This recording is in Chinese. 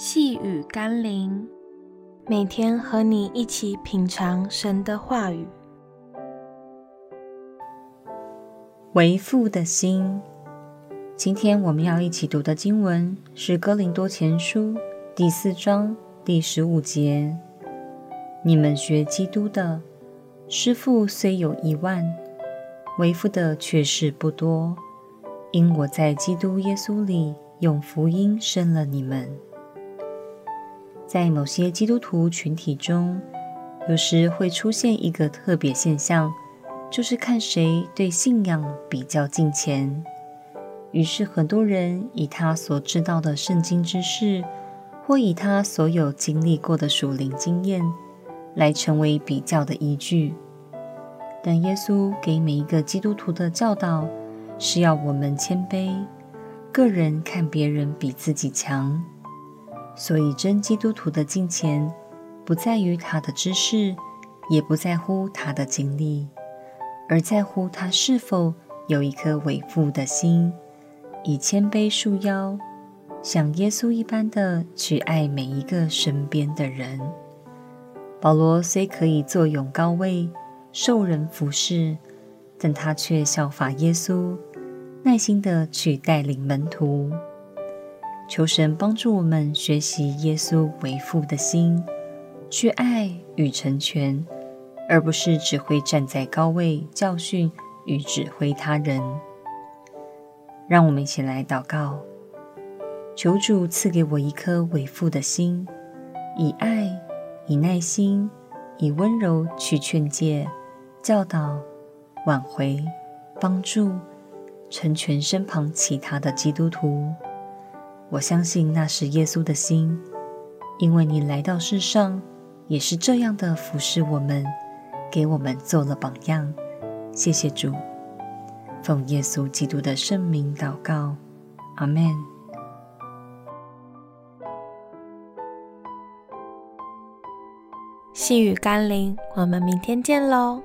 细雨甘霖，每天和你一起品尝神的话语。为父的心，今天我们要一起读的经文是《哥林多前书》第四章第十五节：“你们学基督的，师傅虽有一万，为父的却是不多，因我在基督耶稣里用福音生了你们。”在某些基督徒群体中，有时会出现一个特别现象，就是看谁对信仰比较敬虔。于是，很多人以他所知道的圣经知识，或以他所有经历过的属灵经验，来成为比较的依据。但耶稣给每一个基督徒的教导，是要我们谦卑，个人看别人比自己强。所以，真基督徒的敬虔，不在于他的知识，也不在乎他的经历，而在乎他是否有一颗为父的心，以谦卑束腰，像耶稣一般的去爱每一个身边的人。保罗虽可以坐拥高位，受人服侍，但他却效法耶稣，耐心地去带领门徒。求神帮助我们学习耶稣为父的心，去爱与成全，而不是只会站在高位教训与指挥他人。让我们一起来祷告：求主赐给我一颗为父的心，以爱、以耐心、以温柔去劝诫、教导、挽回、帮助、成全身旁其他的基督徒。我相信那是耶稣的心，因为你来到世上也是这样的服侍我们，给我们做了榜样。谢谢主，奉耶稣基督的圣名祷告，阿门。细雨甘霖，我们明天见喽。